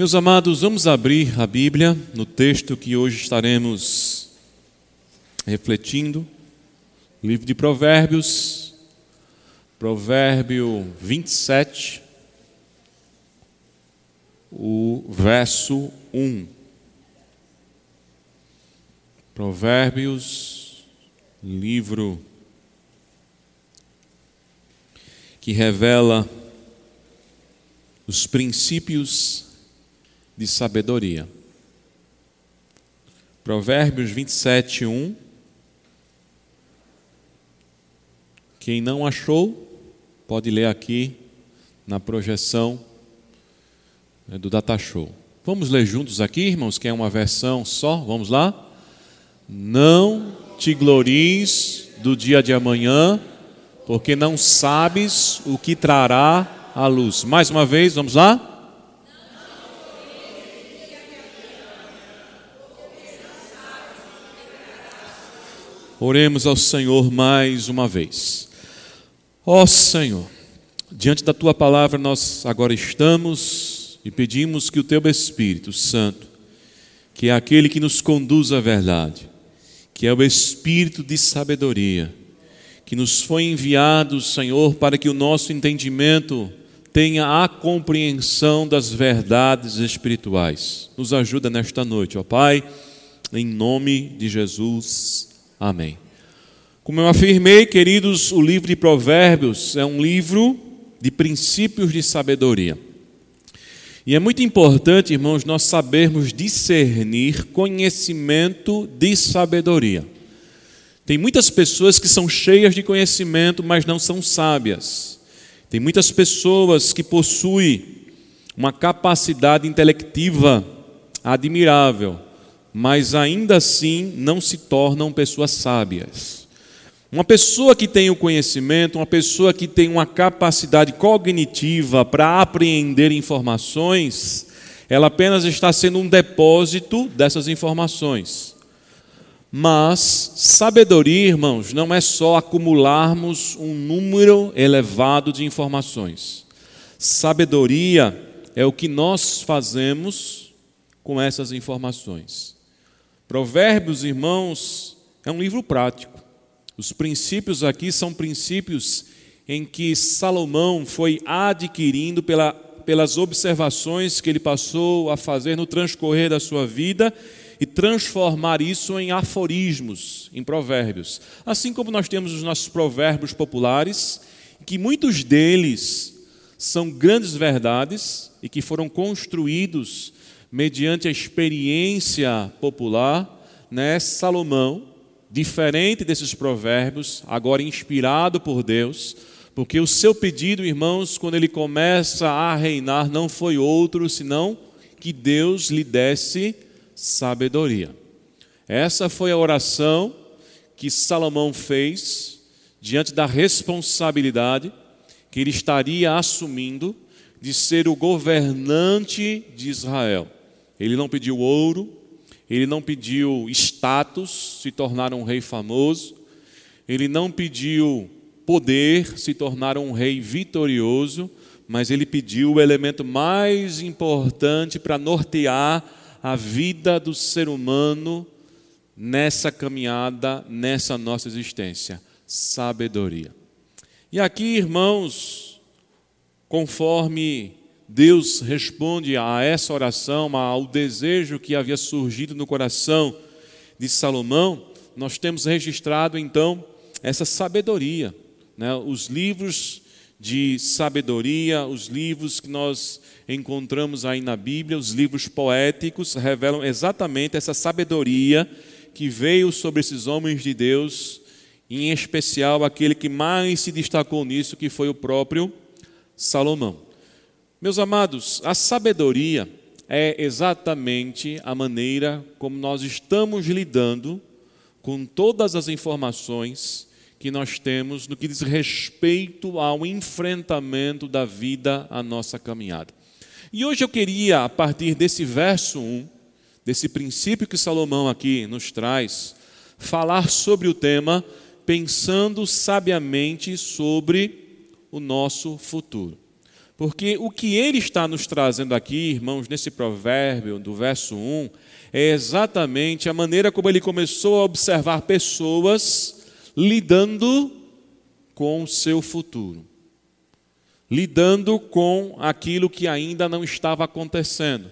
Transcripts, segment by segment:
Meus amados, vamos abrir a Bíblia no texto que hoje estaremos refletindo. Livro de Provérbios, Provérbio 27, o verso 1. Provérbios, livro que revela os princípios de sabedoria. Provérbios 27, 1. Quem não achou, pode ler aqui na projeção né, do Data Show. Vamos ler juntos aqui, irmãos, que é uma versão só. Vamos lá? Não te glories do dia de amanhã, porque não sabes o que trará a luz. Mais uma vez, vamos lá? Oremos ao Senhor mais uma vez. Ó Senhor, diante da tua palavra nós agora estamos e pedimos que o teu Espírito Santo, que é aquele que nos conduz à verdade, que é o Espírito de sabedoria, que nos foi enviado, Senhor, para que o nosso entendimento tenha a compreensão das verdades espirituais. Nos ajuda nesta noite, ó Pai, em nome de Jesus. Amém. Como eu afirmei, queridos, o livro de Provérbios é um livro de princípios de sabedoria. E é muito importante, irmãos, nós sabermos discernir conhecimento de sabedoria. Tem muitas pessoas que são cheias de conhecimento, mas não são sábias. Tem muitas pessoas que possuem uma capacidade intelectiva admirável, mas ainda assim não se tornam pessoas sábias. Uma pessoa que tem o conhecimento, uma pessoa que tem uma capacidade cognitiva para apreender informações, ela apenas está sendo um depósito dessas informações. Mas sabedoria, irmãos, não é só acumularmos um número elevado de informações. Sabedoria é o que nós fazemos com essas informações. Provérbios, irmãos, é um livro prático. Os princípios aqui são princípios em que Salomão foi adquirindo pela, pelas observações que ele passou a fazer no transcorrer da sua vida e transformar isso em aforismos, em provérbios. Assim como nós temos os nossos provérbios populares, que muitos deles são grandes verdades e que foram construídos mediante a experiência popular, né, Salomão, diferente desses provérbios, agora inspirado por Deus, porque o seu pedido, irmãos, quando ele começa a reinar, não foi outro senão que Deus lhe desse sabedoria. Essa foi a oração que Salomão fez diante da responsabilidade que ele estaria assumindo de ser o governante de Israel. Ele não pediu ouro, ele não pediu status, se tornar um rei famoso, ele não pediu poder, se tornar um rei vitorioso, mas ele pediu o elemento mais importante para nortear a vida do ser humano nessa caminhada, nessa nossa existência: sabedoria. E aqui, irmãos, conforme Deus responde a essa oração, ao desejo que havia surgido no coração de Salomão, nós temos registrado então essa sabedoria. Né? Os livros de sabedoria, os livros que nós encontramos aí na Bíblia, os livros poéticos, revelam exatamente essa sabedoria que veio sobre esses homens de Deus, em especial aquele que mais se destacou nisso, que foi o próprio Salomão. Meus amados, a sabedoria é exatamente a maneira como nós estamos lidando com todas as informações que nós temos no que diz respeito ao enfrentamento da vida, a nossa caminhada. E hoje eu queria, a partir desse verso 1, desse princípio que Salomão aqui nos traz, falar sobre o tema pensando sabiamente sobre o nosso futuro. Porque o que ele está nos trazendo aqui, irmãos, nesse provérbio do verso 1, é exatamente a maneira como ele começou a observar pessoas lidando com o seu futuro, lidando com aquilo que ainda não estava acontecendo.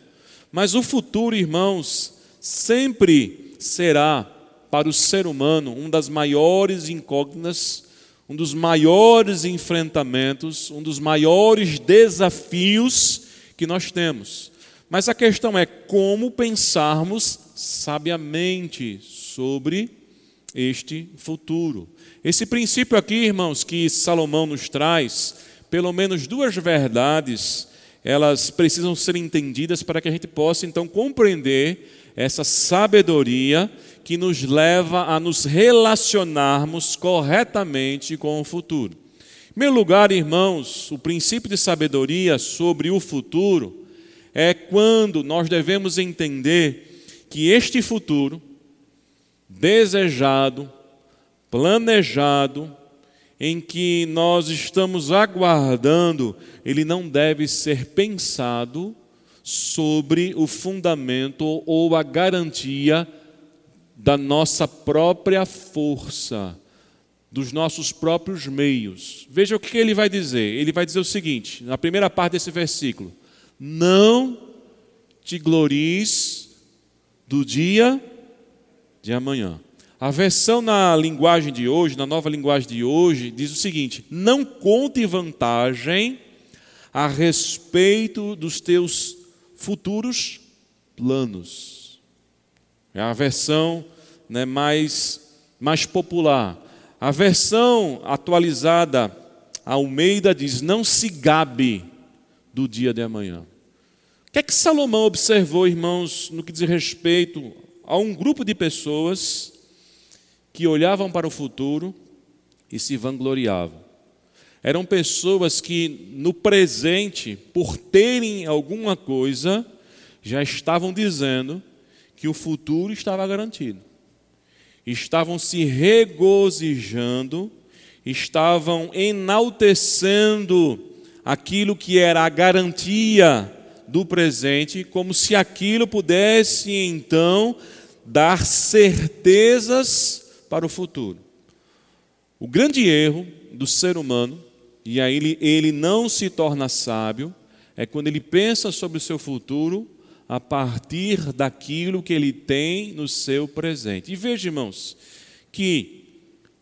Mas o futuro, irmãos, sempre será para o ser humano uma das maiores incógnitas, um dos maiores enfrentamentos, um dos maiores desafios que nós temos. Mas a questão é como pensarmos sabiamente sobre este futuro. Esse princípio aqui, irmãos, que Salomão nos traz, pelo menos duas verdades, elas precisam ser entendidas para que a gente possa então compreender essa sabedoria que nos leva a nos relacionarmos corretamente com o futuro. Em primeiro lugar, irmãos, o princípio de sabedoria sobre o futuro é quando nós devemos entender que este futuro, desejado, planejado, em que nós estamos aguardando, ele não deve ser pensado sobre o fundamento ou a garantia da nossa própria força, dos nossos próprios meios. Veja o que ele vai dizer. Ele vai dizer o seguinte, na primeira parte desse versículo: Não te glories do dia de amanhã. A versão na linguagem de hoje, na nova linguagem de hoje, diz o seguinte: Não conte vantagem a respeito dos teus futuros planos. É a versão né, mais, mais popular. A versão atualizada, Almeida diz: Não se gabe do dia de amanhã. O que é que Salomão observou, irmãos, no que diz respeito a um grupo de pessoas que olhavam para o futuro e se vangloriavam. Eram pessoas que, no presente, por terem alguma coisa, já estavam dizendo que o futuro estava garantido. Estavam se regozijando, estavam enaltecendo aquilo que era a garantia do presente, como se aquilo pudesse então dar certezas para o futuro. O grande erro do ser humano, e aí ele, ele não se torna sábio, é quando ele pensa sobre o seu futuro a partir daquilo que ele tem no seu presente. E veja, irmãos, que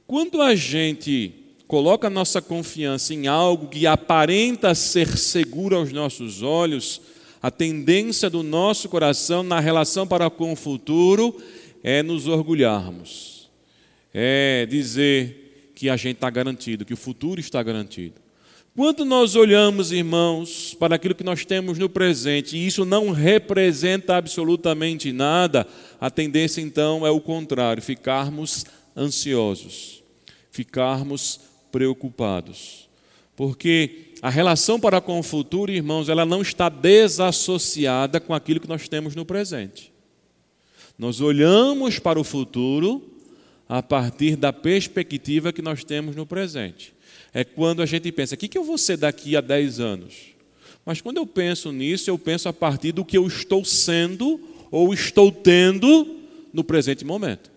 quando a gente coloca a nossa confiança em algo que aparenta ser seguro aos nossos olhos, a tendência do nosso coração na relação para com o futuro é nos orgulharmos é dizer que a gente está garantido, que o futuro está garantido. Quando nós olhamos, irmãos, para aquilo que nós temos no presente e isso não representa absolutamente nada, a tendência então é o contrário, ficarmos ansiosos, ficarmos preocupados. Porque a relação para com o futuro, irmãos, ela não está desassociada com aquilo que nós temos no presente. Nós olhamos para o futuro a partir da perspectiva que nós temos no presente. É quando a gente pensa, o que eu vou ser daqui a 10 anos? Mas quando eu penso nisso, eu penso a partir do que eu estou sendo ou estou tendo no presente momento.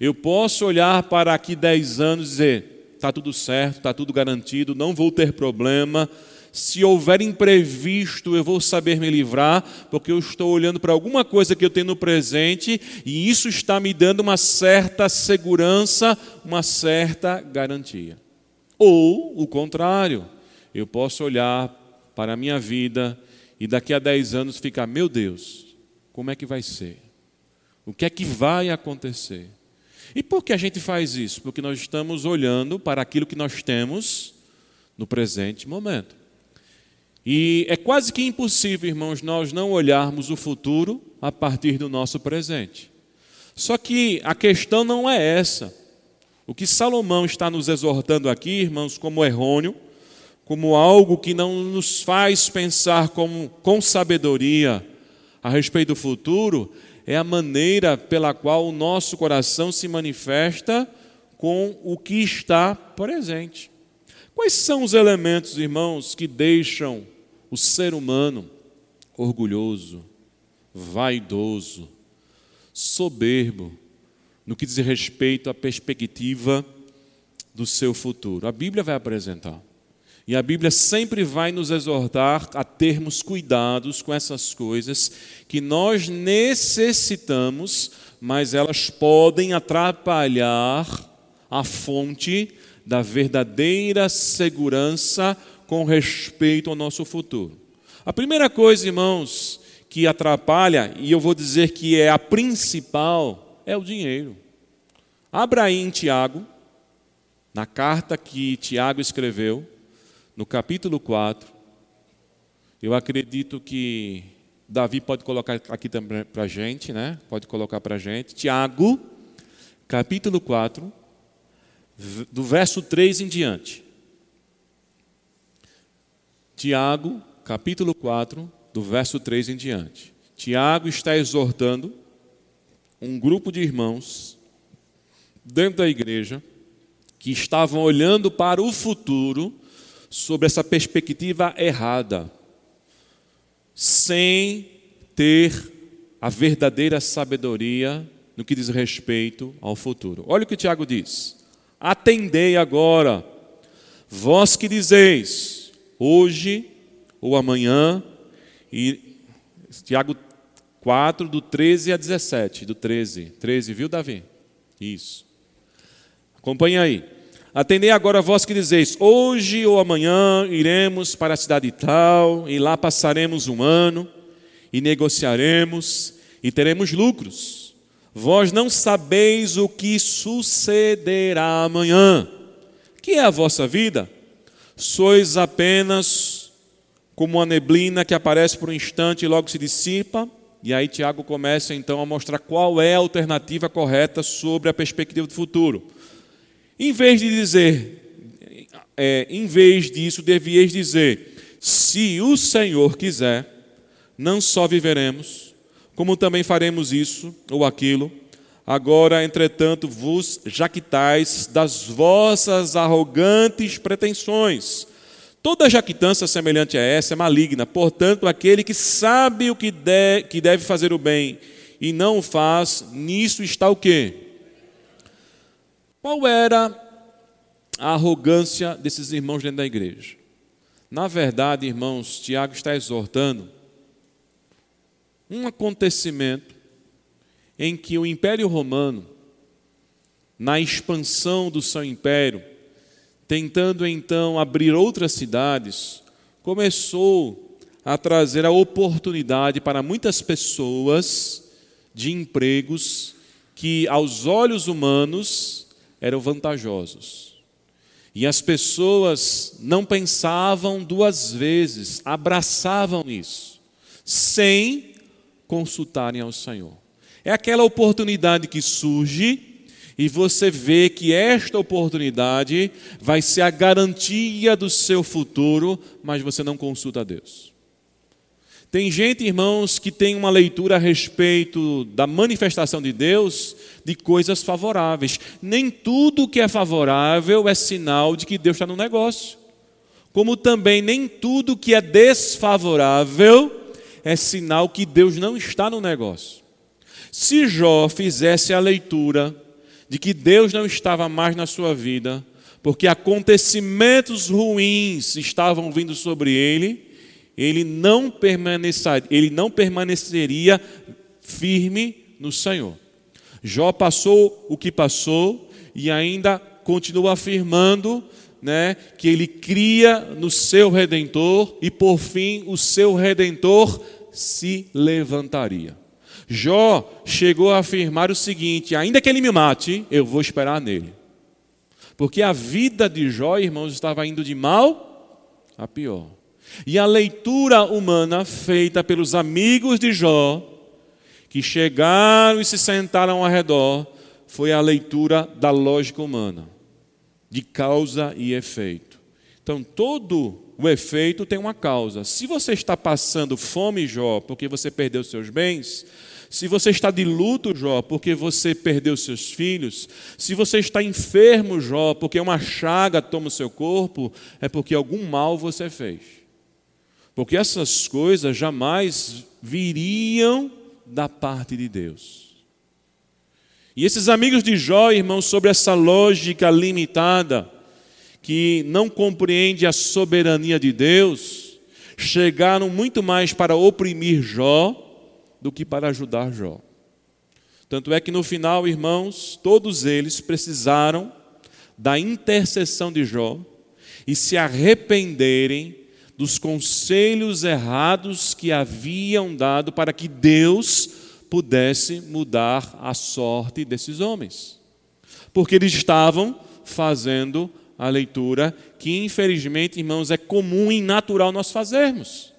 Eu posso olhar para aqui 10 anos e dizer, está tudo certo, está tudo garantido, não vou ter problema, se houver imprevisto, eu vou saber me livrar, porque eu estou olhando para alguma coisa que eu tenho no presente e isso está me dando uma certa segurança, uma certa garantia. Ou o contrário, eu posso olhar para a minha vida e daqui a 10 anos ficar, meu Deus, como é que vai ser? O que é que vai acontecer? E por que a gente faz isso? Porque nós estamos olhando para aquilo que nós temos no presente momento. E é quase que impossível, irmãos, nós não olharmos o futuro a partir do nosso presente. Só que a questão não é essa. O que Salomão está nos exortando aqui, irmãos, como errôneo, como algo que não nos faz pensar como, com sabedoria a respeito do futuro, é a maneira pela qual o nosso coração se manifesta com o que está presente. Quais são os elementos, irmãos, que deixam o ser humano orgulhoso, vaidoso, soberbo, no que diz respeito à perspectiva do seu futuro? A Bíblia vai apresentar. E a Bíblia sempre vai nos exortar a termos cuidados com essas coisas que nós necessitamos, mas elas podem atrapalhar a fonte da verdadeira segurança com respeito ao nosso futuro. A primeira coisa, irmãos, que atrapalha, e eu vou dizer que é a principal, é o dinheiro. Abra aí em Tiago, na carta que Tiago escreveu, no capítulo 4, eu acredito que Davi pode colocar aqui também para a gente, né? Pode colocar para a gente. Tiago, capítulo 4, do verso 3 em diante. Tiago, capítulo 4, do verso 3 em diante. Tiago está exortando um grupo de irmãos dentro da igreja que estavam olhando para o futuro sobre essa perspectiva errada, sem ter a verdadeira sabedoria no que diz respeito ao futuro. Olha o que Tiago diz: Atendei agora, vós que dizeis, hoje ou amanhã, e Tiago 4, do 13 a 17, do 13. 13, viu, Davi? Isso. Acompanhe aí. Atendei agora vós que dizeis: Hoje ou amanhã iremos para a cidade tal, e lá passaremos um ano, e negociaremos, e teremos lucros. Vós não sabeis o que sucederá amanhã. Que é a vossa vida? Sois apenas como a neblina que aparece por um instante e logo se dissipa. E aí Tiago começa então a mostrar qual é a alternativa correta sobre a perspectiva do futuro. Em vez de dizer, é, em vez disso, devieis dizer: se o Senhor quiser, não só viveremos, como também faremos isso ou aquilo. Agora, entretanto, vos jactais das vossas arrogantes pretensões. Toda jactância semelhante a essa é maligna. Portanto, aquele que sabe o que, de, que deve fazer o bem e não o faz, nisso está o quê? Qual era a arrogância desses irmãos dentro da igreja? Na verdade, irmãos, Tiago está exortando um acontecimento em que o Império Romano, na expansão do seu império, tentando então abrir outras cidades, começou a trazer a oportunidade para muitas pessoas de empregos que, aos olhos humanos, eram vantajosos. E as pessoas não pensavam duas vezes, abraçavam isso, sem consultarem ao Senhor. É aquela oportunidade que surge e você vê que esta oportunidade vai ser a garantia do seu futuro, mas você não consulta a Deus. Tem gente, irmãos, que tem uma leitura a respeito da manifestação de Deus de coisas favoráveis. Nem tudo que é favorável é sinal de que Deus está no negócio. Como também nem tudo que é desfavorável é sinal que Deus não está no negócio. Se Jó fizesse a leitura de que Deus não estava mais na sua vida, porque acontecimentos ruins estavam vindo sobre ele, ele não, permaneceria, ele não permaneceria firme no Senhor. Jó passou o que passou e ainda continua afirmando né, que ele cria no seu redentor e por fim o seu redentor se levantaria. Jó chegou a afirmar o seguinte: ainda que ele me mate, eu vou esperar nele. Porque a vida de Jó, irmãos, estava indo de mal a pior. E a leitura humana feita pelos amigos de Jó, que chegaram e se sentaram ao redor, foi a leitura da lógica humana, de causa e efeito. Então, todo o efeito tem uma causa. Se você está passando fome, Jó, porque você perdeu seus bens, Se você está de luto, Jó, porque você perdeu seus filhos, se você está enfermo, Jó, porque uma chaga toma o seu corpo, é porque algum mal você fez. Porque essas coisas jamais viriam da parte de Deus. E esses amigos de Jó, irmãos, sobre essa lógica limitada, que não compreende a soberania de Deus, chegaram muito mais para oprimir Jó do que para ajudar Jó. Tanto é que no final, irmãos, todos eles precisaram da intercessão de Jó e se arrependerem dos conselhos errados que haviam dado para que Deus pudesse mudar a sorte desses homens. Porque eles estavam fazendo a leitura que, infelizmente, irmãos, é comum e natural nós fazermos.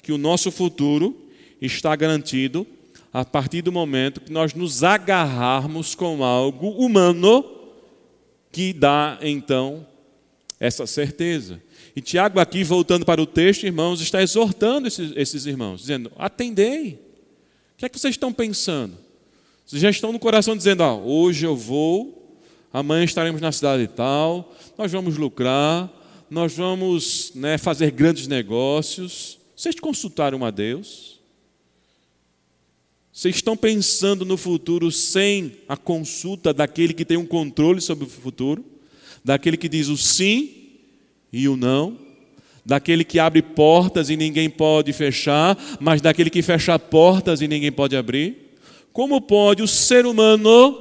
Que o nosso futuro está garantido a partir do momento que nós nos agarrarmos com algo humano que dá então essa certeza. E Tiago, aqui voltando para o texto, irmãos, está exortando esses, esses irmãos, dizendo: atendei. O que é que vocês estão pensando? Vocês já estão no coração dizendo: ah, hoje eu vou, amanhã estaremos na cidade tal, nós vamos lucrar, nós vamos né, fazer grandes negócios. Vocês consultaram a Deus? Vocês estão pensando no futuro sem a consulta daquele que tem um controle sobre o futuro? Daquele que diz o sim e o não? Daquele que abre portas e ninguém pode fechar, mas daquele que fecha portas e ninguém pode abrir? Como pode o ser humano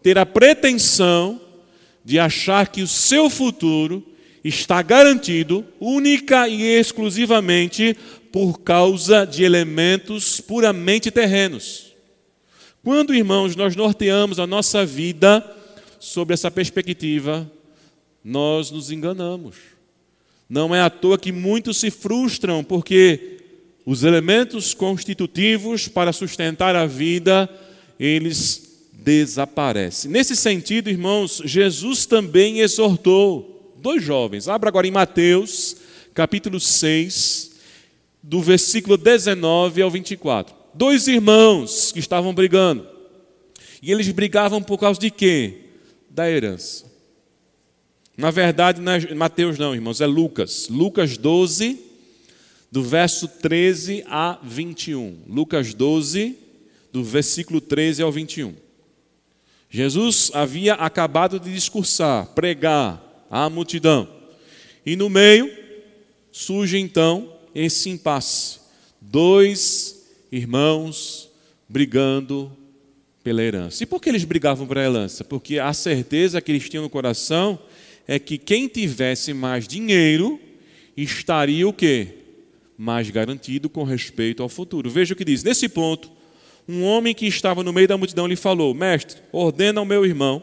ter a pretensão de achar que o seu futuro está garantido única e exclusivamente por causa de elementos puramente terrenos. Quando, irmãos, nós norteamos a nossa vida sobre essa perspectiva, nós nos enganamos. Não é à toa que muitos se frustram porque os elementos constitutivos para sustentar a vida, eles desaparecem. Nesse sentido, irmãos, Jesus também exortou dois jovens. Abra agora em Mateus, capítulo 6, do versículo 19 ao 24. Dois irmãos que estavam brigando. E eles brigavam por causa de quê? Da herança. Na verdade, não é Mateus não, irmãos, é Lucas. Lucas 12, do verso 13 a 21. Lucas 12, do versículo 13 ao 21. Jesus havia acabado de discursar, pregar à multidão. E no meio surge então esse impasse. Dois irmãos brigando pela herança. E por que eles brigavam pela herança? Porque a certeza que eles tinham no coração é que quem tivesse mais dinheiro estaria o quê? Mais garantido com respeito ao futuro. Veja o que diz. Nesse ponto, um homem que estava no meio da multidão lhe falou: Mestre, ordena ao meu irmão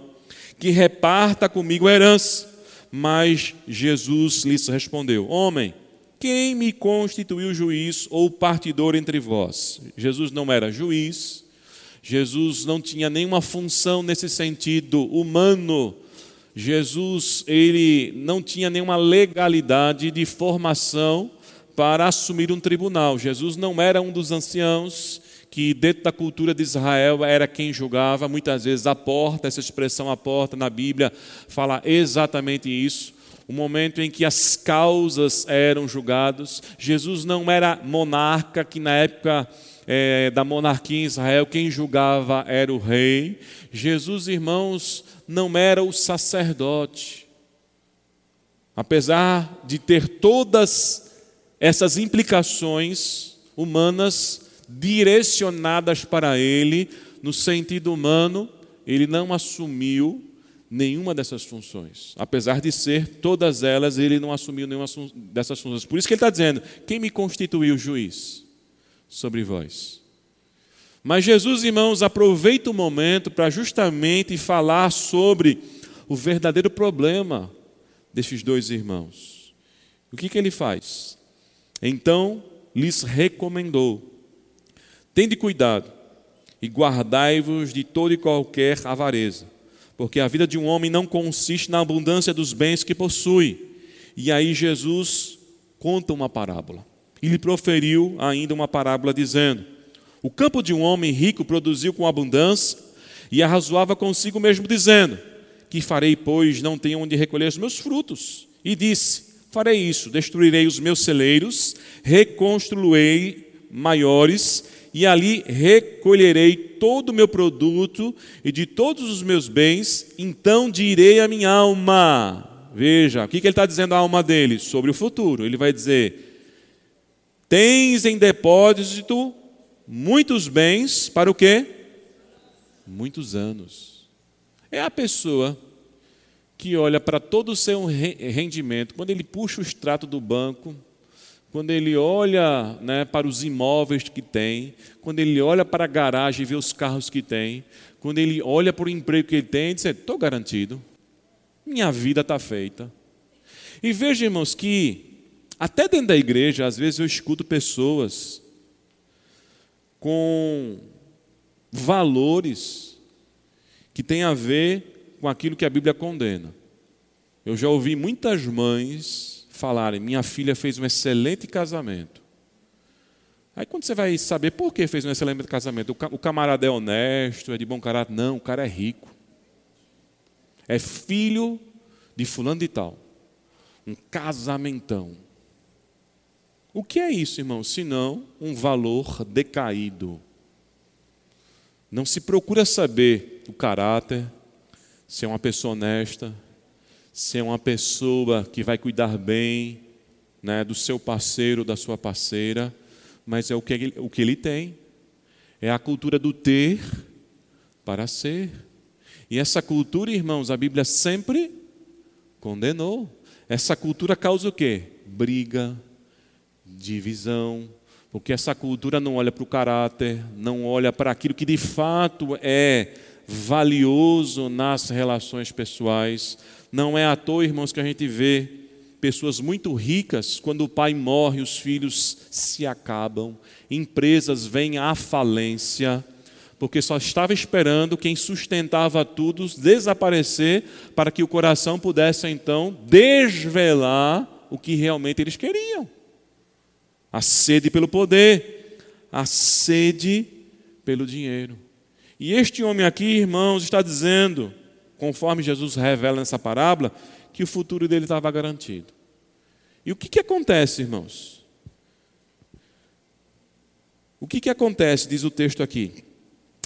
que reparta comigo a herança. Mas Jesus lhes respondeu: Homem, quem me constituiu juiz ou partidor entre vós? Jesus não era juiz, Jesus não tinha nenhuma função nesse sentido humano. Jesus, ele não tinha nenhuma legalidade de formação para assumir um tribunal. Jesus não era um dos anciãos que dentro da cultura de Israel era quem julgava, muitas vezes a porta, essa expressão a porta na Bíblia fala exatamente isso o momento em que as causas eram julgadas. Jesus não era monarca, que na época é, da monarquia em Israel, quem julgava era o rei. Jesus, irmãos, não era o sacerdote. Apesar de ter todas essas implicações humanas direcionadas para ele, no sentido humano, ele não assumiu nenhuma dessas funções. Apesar de ser todas elas, ele não assumiu nenhuma dessas funções. Por isso que ele está dizendo: quem me constituiu juiz sobre vós? Mas Jesus, irmãos, aproveita o momento para justamente falar sobre o verdadeiro problema desses dois irmãos. O que, que ele faz? Então lhes recomendou: tende cuidado e guardai-vos de toda e qualquer avareza porque a vida de um homem não consiste na abundância dos bens que possui. E aí Jesus conta uma parábola. E proferiu ainda uma parábola dizendo: O campo de um homem rico produziu com abundância e arrazoava consigo mesmo, dizendo: Que farei, pois, não tenho onde recolher os meus frutos? E disse: Farei isso, destruirei os meus celeiros, reconstruirei maiores, e ali recolherei todo o meu produto e de todos os meus bens, então direi à minha alma. Veja, o que ele está dizendo à alma dele? Sobre o futuro. Ele vai dizer: Tens em depósito muitos bens para o quê? Muitos anos. É a pessoa que olha para todo o seu rendimento, quando ele puxa o extrato do banco, quando ele olha né, para os imóveis que tem, quando ele olha para a garagem e vê os carros que tem, quando ele olha para o emprego que ele tem, ele diz: estou garantido, minha vida está feita. E veja, irmãos, que até dentro da igreja, às vezes eu escuto pessoas com valores que têm a ver com aquilo que a Bíblia condena. Eu já ouvi muitas mães falarem: minha filha fez um excelente casamento. Aí quando você vai saber por que fez um excelente casamento, o camarada é honesto, é de bom caráter? Não, o cara é rico. É filho de fulano de tal. Um casamentão. O que é isso, irmão? Senão um valor decaído. Não se procura saber o caráter, se é uma pessoa honesta, se é uma pessoa que vai cuidar bem né, do seu parceiro, da sua parceira, mas é o que, ele, o que ele tem. É a cultura do ter para ser. E essa cultura, irmãos, a Bíblia sempre condenou. Essa cultura causa o quê? Briga, divisão, porque essa cultura não olha para o caráter, não olha para aquilo que de fato é valioso nas relações pessoais. Não é à toa, irmãos, que a gente vê pessoas muito ricas, quando o pai morre, os filhos se acabam, empresas vêm à falência, porque só estava esperando quem sustentava tudo desaparecer para que o coração pudesse então desvelar o que realmente eles queriam a sede pelo poder, a sede pelo dinheiro. E este homem aqui, irmãos, está dizendo, conforme Jesus revela nessa parábola, que o futuro dele estava garantido. E o que, que acontece, irmãos? O que, que acontece, diz o texto aqui?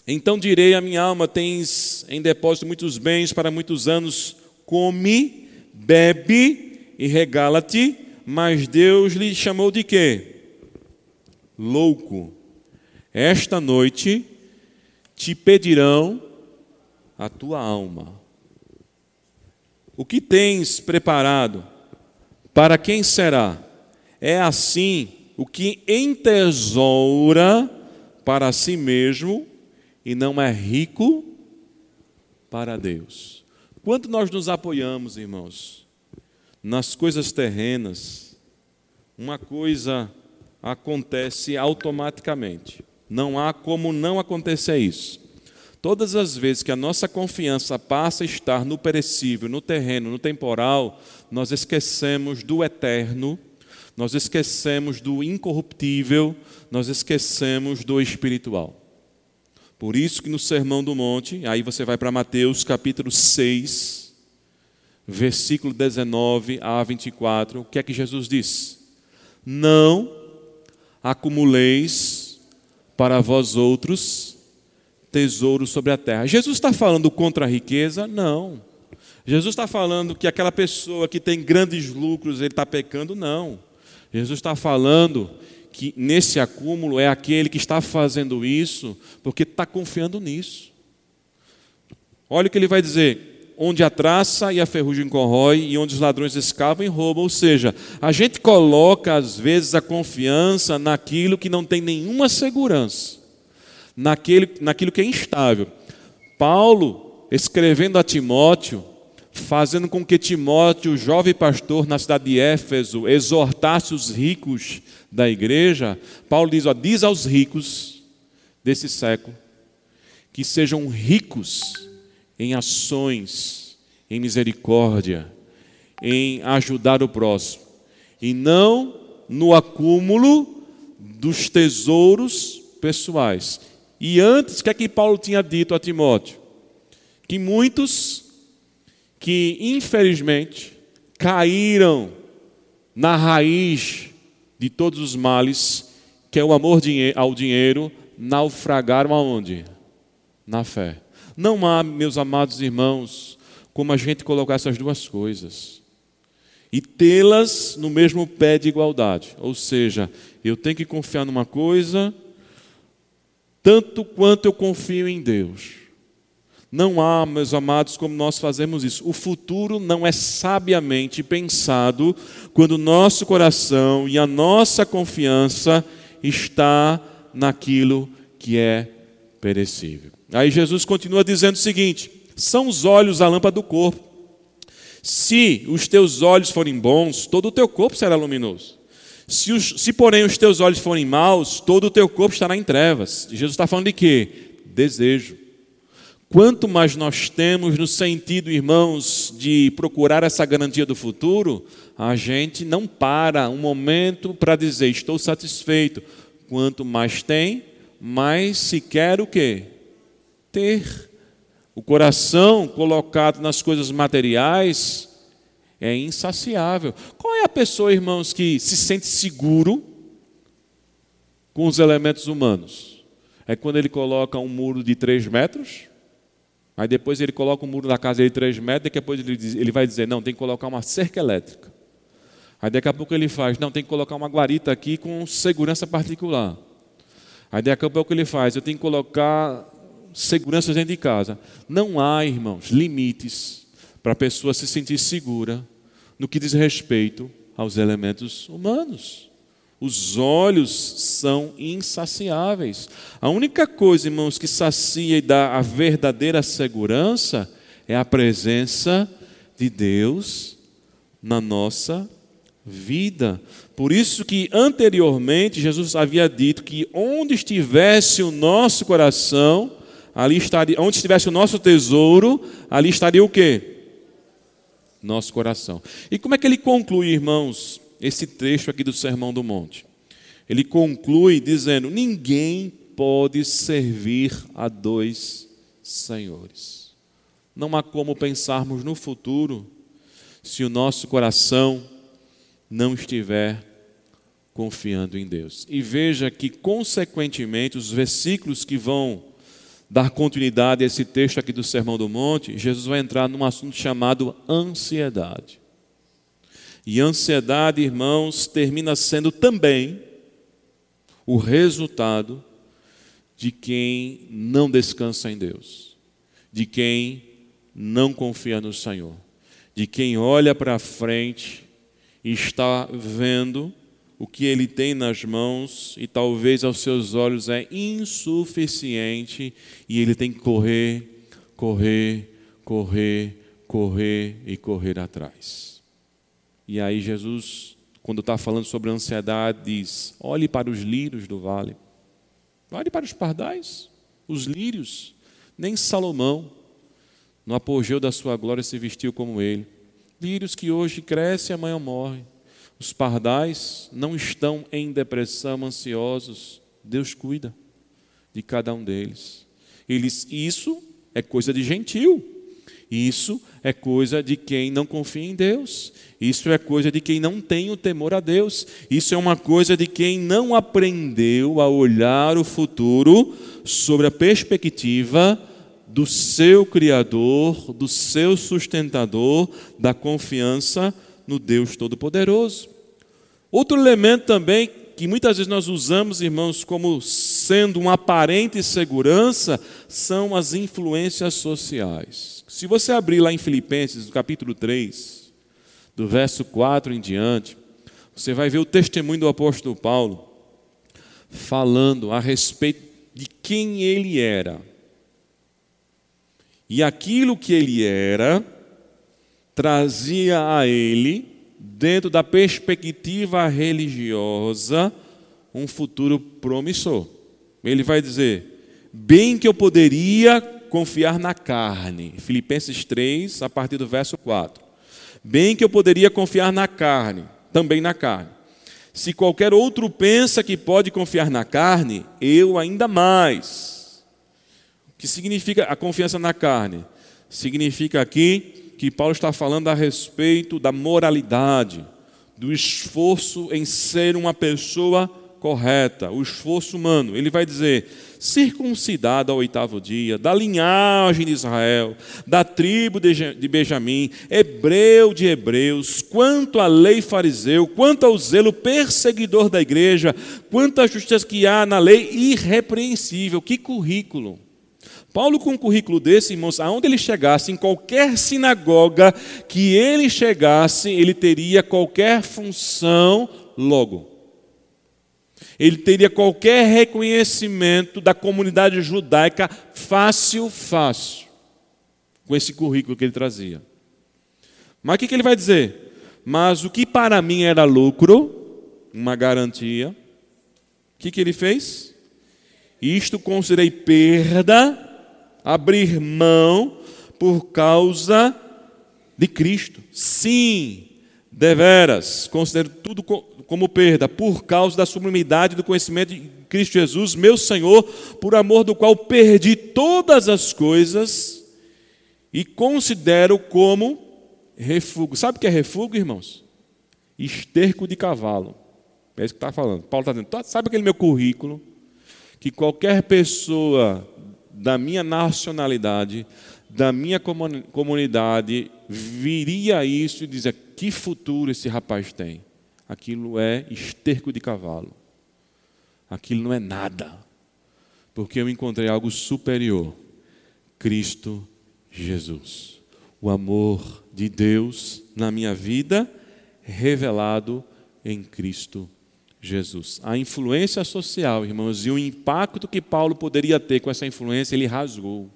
Então direi à minha alma: tens em depósito muitos bens para muitos anos, come, bebe e regala-te. Mas Deus lhe chamou de quê? louco, esta noite te pedirão a tua alma. O que tens preparado? Para quem será? É assim o que entesoura para si mesmo e não é rico para Deus. Quando nós nos apoiamos, irmãos, nas coisas terrenas, uma coisa acontece automaticamente. Não há como não acontecer isso. Todas as vezes que a nossa confiança passa a estar no perecível, no terreno, no temporal, nós esquecemos do eterno, nós esquecemos do incorruptível, nós esquecemos do espiritual. Por isso que no Sermão do Monte, aí você vai para Mateus capítulo 6, versículo 19 a 24, o que é que Jesus diz? Não acumuleis para vós outros tesouros sobre a terra. Jesus está falando contra a riqueza? Não. Jesus está falando que aquela pessoa que tem grandes lucros, ele está pecando? Não. Jesus está falando que nesse acúmulo é aquele que está fazendo isso porque está confiando nisso. Olha o que ele vai dizer: onde a traça e a ferrugem corrói e onde os ladrões escavam e roubam. Ou seja, a gente coloca às vezes a confiança naquilo que não tem nenhuma segurança, naquele, naquilo que é instável. Paulo, escrevendo a Timóteo, fazendo com que Timóteo, jovem pastor na cidade de Éfeso, exortasse os ricos da igreja, Paulo diz: ó, diz aos ricos desse século que sejam ricos em ações, em misericórdia, em ajudar o próximo, e não no acúmulo dos tesouros pessoais. E antes, o que é que Paulo tinha dito a Timóteo? Que muitos que, infelizmente, caíram na raiz de todos os males, que é o amor ao dinheiro, naufragaram aonde? Na fé. Não há, meus amados irmãos, como a gente colocar essas duas coisas e tê-las no mesmo pé de igualdade. Ou seja, eu tenho que confiar numa coisa tanto quanto eu confio em Deus. Não há, meus amados, como nós fazemos isso. O futuro não é sabiamente pensado quando o nosso coração e a nossa confiança está naquilo que é perecível. Aí Jesus continua dizendo o seguinte: são os olhos a lâmpada do corpo. Se os teus olhos forem bons, todo o teu corpo será luminoso. Se, os, se porém os teus olhos forem maus, todo o teu corpo estará em trevas. Jesus está falando de quê? Desejo. Quanto mais nós temos no sentido, irmãos, de procurar essa garantia do futuro, a gente não para um momento para dizer estou satisfeito. Quanto mais tem, mais se quer o quê? Ter. O coração colocado nas coisas materiais é insaciável. Qual é a pessoa, irmãos, que se sente seguro com os elementos humanos? É quando ele coloca um muro de três metros, aí depois ele coloca um muro da casa de três metros, e depois ele, diz, ele vai dizer, não, tem que colocar uma cerca elétrica. Aí daqui a pouco ele faz, não, tem que colocar uma guarita aqui com segurança particular. Aí daqui a pouco ele faz, eu tenho que colocar segurança dentro de casa. Não há, irmãos, limites para a pessoa se sentir segura no que diz respeito aos elementos humanos. Os olhos são insaciáveis. A única coisa, irmãos, que sacia e dá a verdadeira segurança é a presença de Deus na nossa vida. Por isso que anteriormente Jesus havia dito que onde estivesse o nosso coração, ali estaria, onde estivesse o nosso tesouro, ali estaria o quê? Nosso coração. E como é que ele conclui, irmãos, esse trecho aqui do Sermão do Monte? Ele conclui dizendo: ninguém pode servir a dois senhores. Não há como pensarmos no futuro se o nosso coração não estiver confiando em Deus. E veja que, consequentemente, os versículos que vão dar continuidade a esse texto aqui do Sermão do Monte, Jesus vai entrar num assunto chamado ansiedade. E ansiedade, irmãos, termina sendo também o resultado de quem não descansa em Deus, de quem não confia no Senhor, de quem olha para frente e está vendo o que ele tem nas mãos e talvez aos seus olhos é insuficiente e ele tem que correr, correr, correr, correr e correr atrás. E aí Jesus, quando está falando sobre ansiedade, diz: olhe para os lírios do vale, olhe para os pardais, os lírios. Nem Salomão, no apogeu da sua glória, se vestiu como ele lírios que hoje crescem e amanhã morrem. Os pardais não estão em depressão, ansiosos. Deus cuida de cada um deles. Eles, isso é coisa de gentil. Isso é coisa de quem não confia em Deus. Isso é coisa de quem não tem o temor a Deus. Isso é uma coisa de quem não aprendeu a olhar o futuro sobre a perspectiva do seu Criador, do seu sustentador, da confiança no Deus Todo-Poderoso. Outro elemento também que muitas vezes nós usamos, irmãos, como sendo uma aparente segurança, são as influências sociais. Se você abrir lá em Filipenses, no capítulo 3, do verso 4 em diante, você vai ver o testemunho do apóstolo Paulo falando a respeito de quem ele era e aquilo que ele era trazia a ele, dentro da perspectiva religiosa, um futuro promissor. Ele vai dizer: bem que eu poderia confiar na carne. Filipenses 3, a partir do verso 4. Bem que eu poderia confiar na carne, também na carne. Se qualquer outro pensa que pode confiar na carne, eu ainda mais. O que significa a confiança na carne? Significa aqui que Paulo está falando a respeito da moralidade, do esforço em ser uma pessoa correta, o esforço humano. Ele vai dizer: circuncidado ao oitavo dia, da linhagem de Israel, da tribo de Benjamim, hebreu de hebreus, quanto à lei fariseu, quanto ao zelo perseguidor da igreja, quanto à justiça que há na lei irrepreensível. Que currículo! Paulo, com um currículo desse, irmãos, aonde ele chegasse, em qualquer sinagoga que ele chegasse, ele teria qualquer função logo ele teria qualquer reconhecimento da comunidade judaica fácil, fácil, com esse currículo que ele trazia. Mas o que, ele vai dizer? Mas o que para mim era lucro, uma garantia, o que, ele fez? Isto considerei perda, abrir mão por causa de Cristo. Sim, deveras, considero tudo como perda, por causa da sublimidade do conhecimento de Cristo Jesus, meu Senhor, por amor do qual perdi todas as coisas e considero como refúgio. Sabe o que é refúgio, irmãos? Esterco de cavalo. É isso que está falando. Paulo está dizendo, sabe aquele meu currículo? Que qualquer pessoa da minha nacionalidade, da minha comunidade, viria isso e dizia: que futuro esse rapaz tem? aquilo é esterco de cavalo. Aquilo não é nada, porque eu encontrei algo superior: Cristo Jesus. O amor de Deus na minha vida revelado em Cristo Jesus. A influência social, irmãos, e o impacto que Paulo poderia ter com essa influência, ele rasgou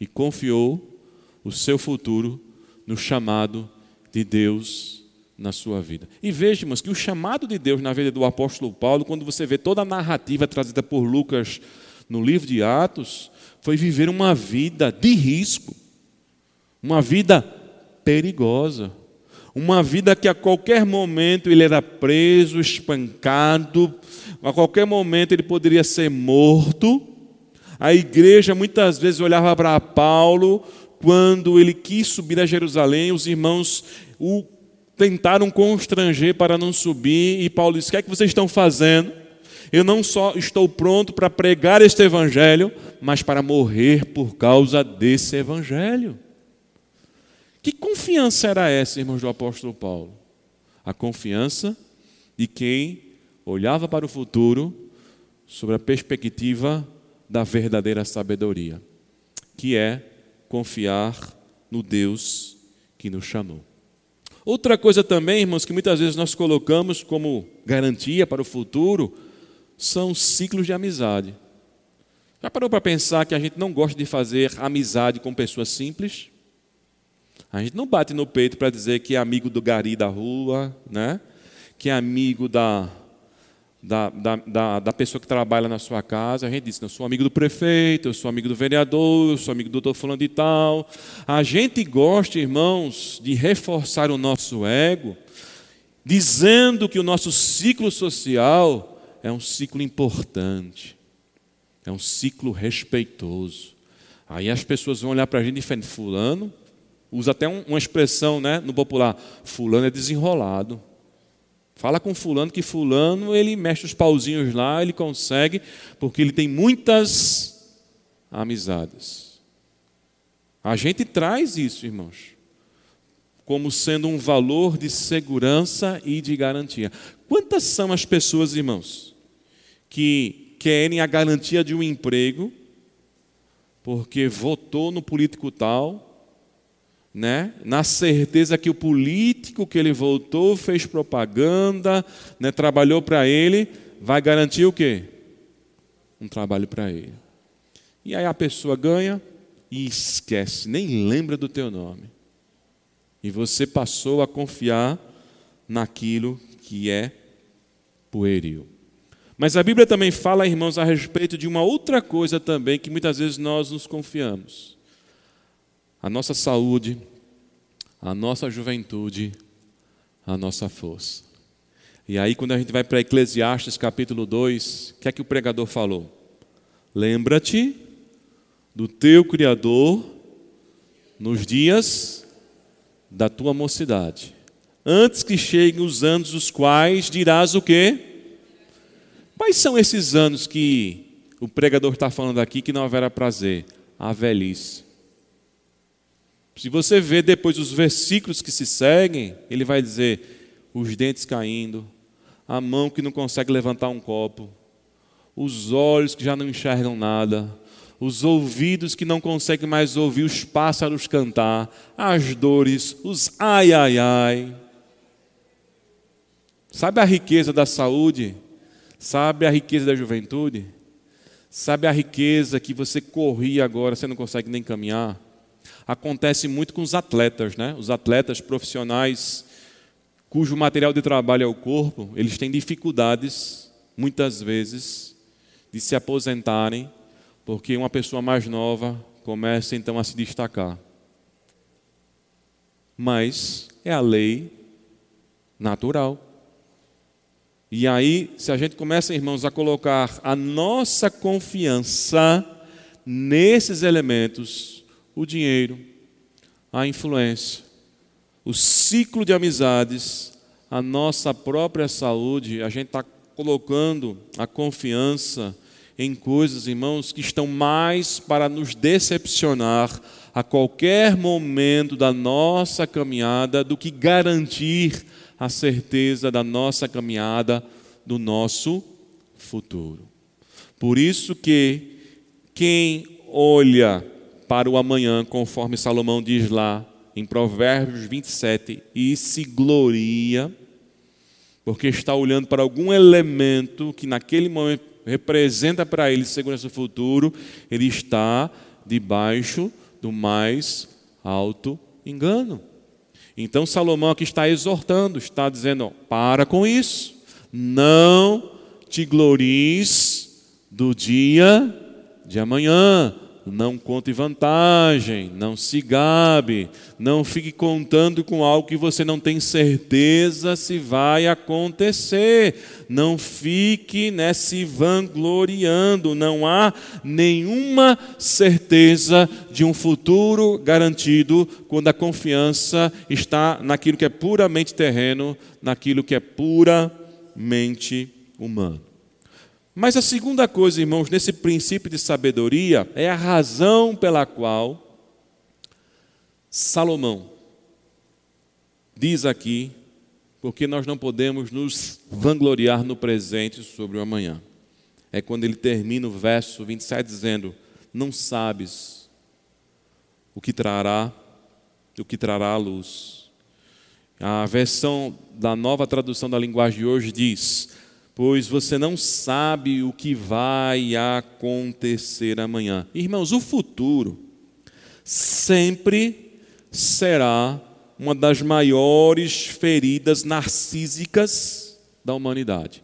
e confiou o seu futuro no chamado de Deus na sua vida. E veja, irmãos, que o chamado de Deus na vida do apóstolo Paulo, quando você vê toda a narrativa trazida por Lucas no livro de Atos, foi viver uma vida de risco, uma vida perigosa, uma vida que a qualquer momento ele era preso, espancado, a qualquer momento ele poderia ser morto. A igreja muitas vezes olhava para Paulo quando ele quis subir a Jerusalém, os irmãos o tentaram constranger para não subir, e Paulo disse: O que é que vocês estão fazendo? Eu não só estou pronto para pregar este evangelho, mas para morrer por causa desse evangelho. Que confiança era essa, irmãos do apóstolo Paulo? A confiança de quem olhava para o futuro sobre a perspectiva da verdadeira sabedoria, que é confiar no Deus que nos chamou. Outra coisa também, irmãos, que muitas vezes nós colocamos como garantia para o futuro, são ciclos de amizade. Já parou para pensar que a gente não gosta de fazer amizade com pessoas simples? A gente não bate no peito para dizer que é amigo do gari da rua, né? que é amigo da, da, da, da, da, pessoa que trabalha na sua casa, a gente diz, eu sou amigo do prefeito, eu sou amigo do vereador, eu sou amigo do doutor falando de tal. A gente gosta, irmãos, de reforçar o nosso ego, dizendo que o nosso ciclo social é um ciclo importante, é um ciclo respeitoso. Aí as pessoas vão olhar para a gente e falar, fulano, usa até uma expressão né, no popular, fulano é desenrolado. Fala com fulano que fulano ele mexe os pauzinhos lá, ele consegue, porque ele tem muitas amizades. A gente traz isso, irmãos, como sendo um valor de segurança e de garantia. Quantas são as pessoas, irmãos, que querem a garantia de um emprego porque votou no político tal, né? na certeza que o político que ele voltou fez propaganda, né? trabalhou para ele, vai garantir o quê? Um trabalho para ele. E aí a pessoa ganha e esquece, nem lembra do teu nome. E você passou a confiar naquilo que é pueril. Mas a Bíblia também fala, irmãos, a respeito de uma outra coisa também que muitas vezes nós nos confiamos a nossa saúde, a nossa juventude, a nossa força. E aí, quando a gente vai para Eclesiastes capítulo 2, o que é que o pregador falou? Lembra-te do teu Criador nos dias da tua mocidade, antes que cheguem os anos os quais dirás o quê? Quais são esses anos que o pregador está falando aqui que não haverá prazer? A velhice. Se você vê depois os versículos que se seguem, ele vai dizer: os dentes caindo, a mão que não consegue levantar um copo, os olhos que já não enxergam nada, os ouvidos que não conseguem mais ouvir os pássaros cantar, as dores, os ai ai ai. Sabe a riqueza da saúde? Sabe a riqueza da juventude? Sabe a riqueza que você corria agora, você não consegue nem caminhar? Acontece muito com os atletas, né? Os atletas profissionais cujo material de trabalho é o corpo, eles têm dificuldades, muitas vezes, de se aposentarem, porque uma pessoa mais nova começa então a se destacar. Mas é a lei natural. E aí, se a gente começa, irmãos, a colocar a nossa confiança nesses elementos, o dinheiro, a influência, o ciclo de amizades, a nossa própria saúde, a gente está colocando a confiança em coisas, irmãos, que estão mais para nos decepcionar a qualquer momento da nossa caminhada do que garantir a certeza da nossa caminhada, do nosso futuro. Por isso que quem olha para o amanhã, conforme Salomão diz lá em Provérbios 27, e se gloria, porque está olhando para algum elemento que naquele momento representa para ele segurança do futuro, ele está debaixo do mais alto engano. Então Salomão aqui está exortando, está dizendo: para com isso, não te glories do dia de amanhã, não conte vantagem, não se gabe, não fique contando com algo que você não tem certeza se vai acontecer. Não fique né, se vangloriando, não há nenhuma certeza de um futuro garantido quando a confiança está naquilo que é puramente terreno, naquilo que é puramente humano. Mas a segunda coisa, irmãos, nesse princípio de sabedoria, é a razão pela qual Salomão diz aqui, porque nós não podemos nos vangloriar no presente sobre o amanhã. É quando ele termina o verso 27 dizendo: Não sabes o que trará, o que trará a luz. A versão da nova tradução da linguagem de hoje diz: pois você não sabe o que vai acontecer amanhã. Irmãos, o futuro sempre será uma das maiores feridas narcísicas da humanidade.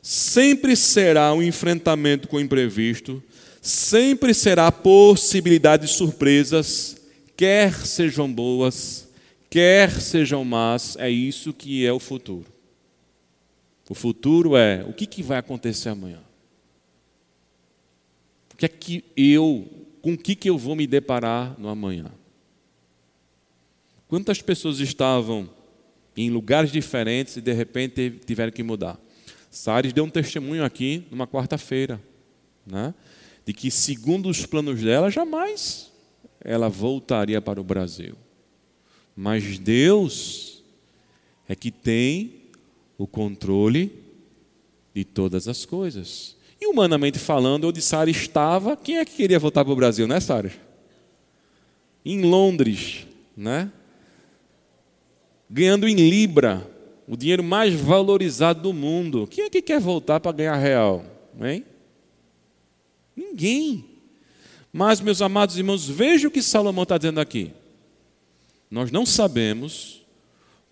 Sempre será um enfrentamento com o imprevisto, sempre será a possibilidade de surpresas, quer sejam boas, quer sejam más, é isso que é o futuro. O futuro é o que, que vai acontecer amanhã? O que é que eu, com o que, que eu vou me deparar no amanhã? Quantas pessoas estavam em lugares diferentes e de repente tiveram que mudar? Sares deu um testemunho aqui numa quarta-feira, né? de que, segundo os planos dela, jamais ela voltaria para o Brasil. Mas Deus é que tem o controle de todas as coisas. E humanamente falando, onde Sara estava, quem é que queria voltar para o Brasil, né, Sara? Em Londres, né? Ganhando em Libra, o dinheiro mais valorizado do mundo. Quem é que quer voltar para ganhar real? Hein? Ninguém. Mas, meus amados irmãos, veja o que Salomão está dizendo aqui. Nós não sabemos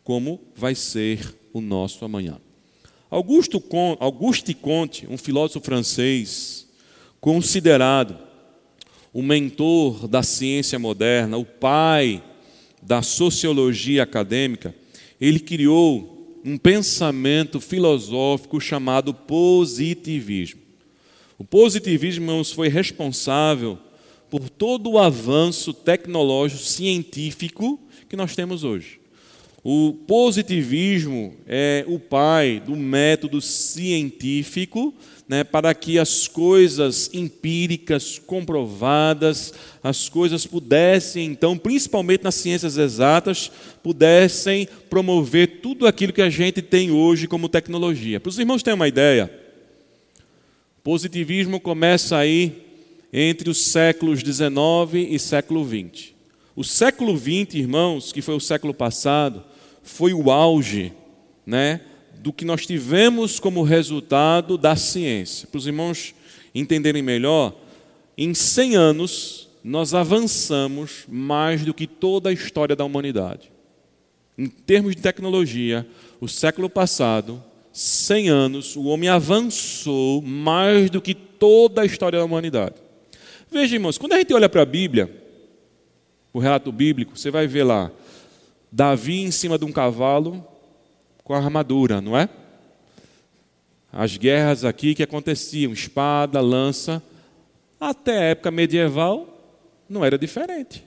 como vai ser o nosso amanhã. Augusto, Auguste Comte, um filósofo francês, considerado o mentor da ciência moderna, o pai da sociologia acadêmica, ele criou um pensamento filosófico chamado positivismo. O positivismo, foi responsável por todo o avanço tecnológico científico que nós temos hoje. O positivismo é o pai do método científico né, para que as coisas empíricas, comprovadas, as coisas pudessem, então, principalmente nas ciências exatas, pudessem promover tudo aquilo que a gente tem hoje como tecnologia. Para os irmãos terem uma ideia, positivismo começa aí entre os séculos 19 e século 20. O século 20, irmãos, que foi o século passado, foi o auge, né, do que nós tivemos como resultado da ciência. Para os irmãos entenderem melhor, em 100 anos nós avançamos mais do que toda a história da humanidade. Em termos de tecnologia, o século passado, 100 anos, o homem avançou mais do que toda a história da humanidade. Veja, irmãos, quando a gente olha para a Bíblia, o relato bíblico, você vai ver lá Davi em cima de um cavalo, com armadura, não é? As guerras aqui que aconteciam, espada, lança, até a época medieval não era diferente.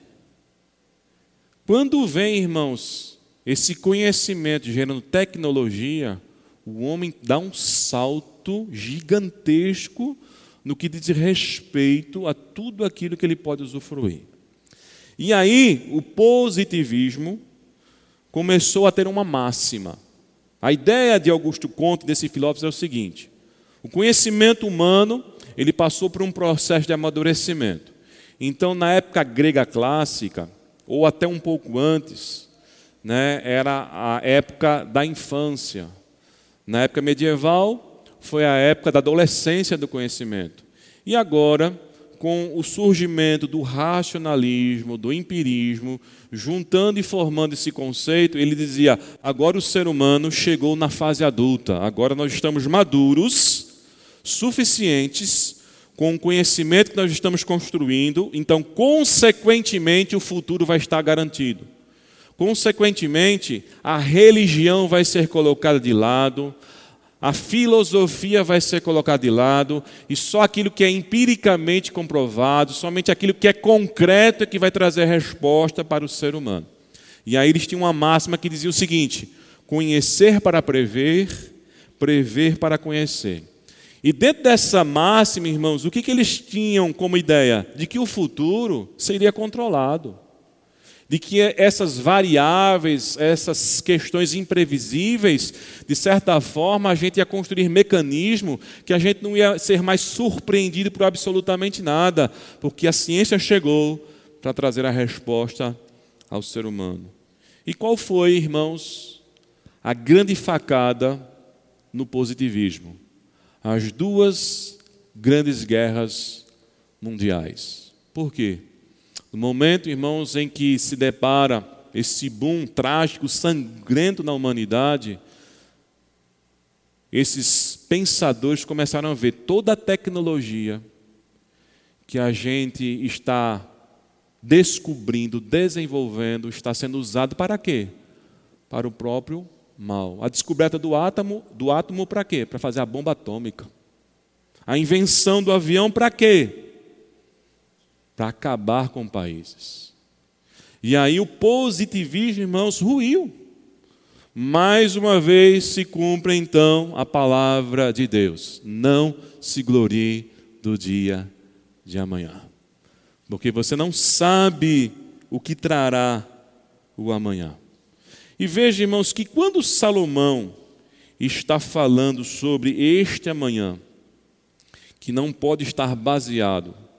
Quando vem, irmãos, esse conhecimento gerando tecnologia, o homem dá um salto gigantesco no que diz respeito a tudo aquilo que ele pode usufruir. E aí, o positivismo começou a ter uma máxima. A ideia de Augusto Conte, desse filósofo, é o seguinte: o conhecimento humano ele passou por um processo de amadurecimento. Então, na época grega clássica, ou até um pouco antes, né, era a época da infância. Na época medieval, foi a época da adolescência do conhecimento. E agora, com o surgimento do racionalismo, do empirismo, juntando e formando esse conceito, ele dizia: agora o ser humano chegou na fase adulta, agora nós estamos maduros, suficientes, com o conhecimento que nós estamos construindo, então, consequentemente, o futuro vai estar garantido. Consequentemente, a religião vai ser colocada de lado, a filosofia vai ser colocada de lado e só aquilo que é empiricamente comprovado, somente aquilo que é concreto é que vai trazer resposta para o ser humano. E aí eles tinham uma máxima que dizia o seguinte: conhecer para prever, prever para conhecer. E dentro dessa máxima, irmãos, o que, que eles tinham como ideia? De que o futuro seria controlado de que essas variáveis, essas questões imprevisíveis, de certa forma a gente ia construir mecanismo que a gente não ia ser mais surpreendido por absolutamente nada, porque a ciência chegou para trazer a resposta ao ser humano. E qual foi, irmãos, a grande facada no positivismo? As duas grandes guerras mundiais. Por quê? No momento, irmãos, em que se depara esse boom trágico, sangrento na humanidade, esses pensadores começaram a ver toda a tecnologia que a gente está descobrindo, desenvolvendo, está sendo usado para quê? Para o próprio mal. A descoberta do átomo, do átomo para quê? Para fazer a bomba atômica. A invenção do avião para quê? Para acabar com países. E aí o positivismo, irmãos, ruiu. Mais uma vez se cumpre então a palavra de Deus: não se glorie do dia de amanhã, porque você não sabe o que trará o amanhã. E veja, irmãos, que quando Salomão está falando sobre este amanhã, que não pode estar baseado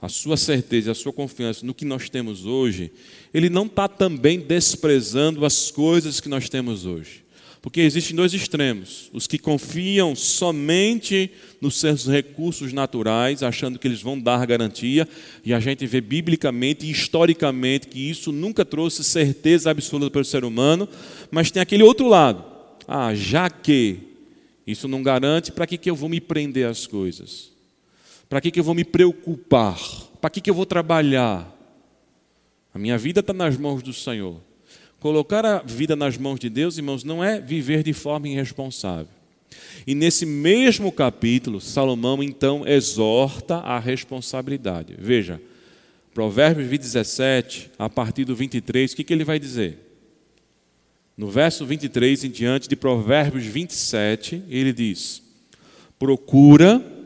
a sua certeza, a sua confiança no que nós temos hoje, ele não está também desprezando as coisas que nós temos hoje. Porque existem dois extremos: os que confiam somente nos seus recursos naturais, achando que eles vão dar garantia, e a gente vê biblicamente e historicamente que isso nunca trouxe certeza absoluta para o ser humano, mas tem aquele outro lado: ah, já que isso não garante, para que, que eu vou me prender às coisas? Para que, que eu vou me preocupar? Para que, que eu vou trabalhar? A minha vida está nas mãos do Senhor. Colocar a vida nas mãos de Deus, irmãos, não é viver de forma irresponsável. E nesse mesmo capítulo, Salomão então exorta a responsabilidade. Veja, Provérbios 17, a partir do 23, o que, que ele vai dizer? No verso 23 em diante de Provérbios 27, ele diz: Procura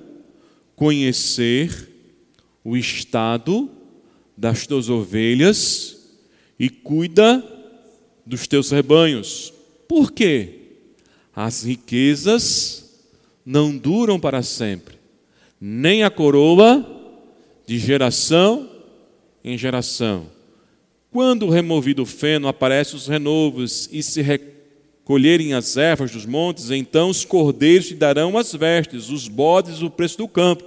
conhecer o estado das tuas ovelhas e cuida dos teus rebanhos. Por quê? As riquezas não duram para sempre, nem a coroa de geração em geração. Quando removido o feno, aparecem os renovos e se recolherem as ervas dos montes, então os cordeiros te darão as vestes, os bodes o preço do campo,